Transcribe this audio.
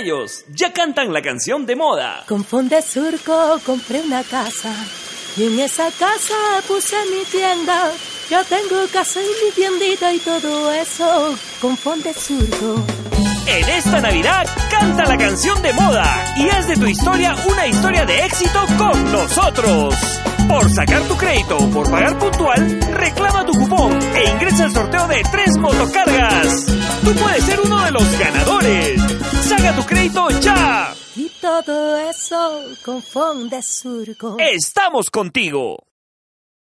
Ellos ya cantan la canción de moda. Con Fonde Surco compré una casa y en esa casa puse mi tienda. Yo tengo casa y mi tiendita y todo eso con Fonde Surco. En esta Navidad canta la canción de moda y haz de tu historia una historia de éxito con nosotros. Por sacar tu crédito o por pagar puntual, reclama tu cupón e ingresa al sorteo de tres motocargas. Tú puedes ser uno de los ganadores. Tu crédito ya. Y todo eso con Fonde Surco. Estamos contigo.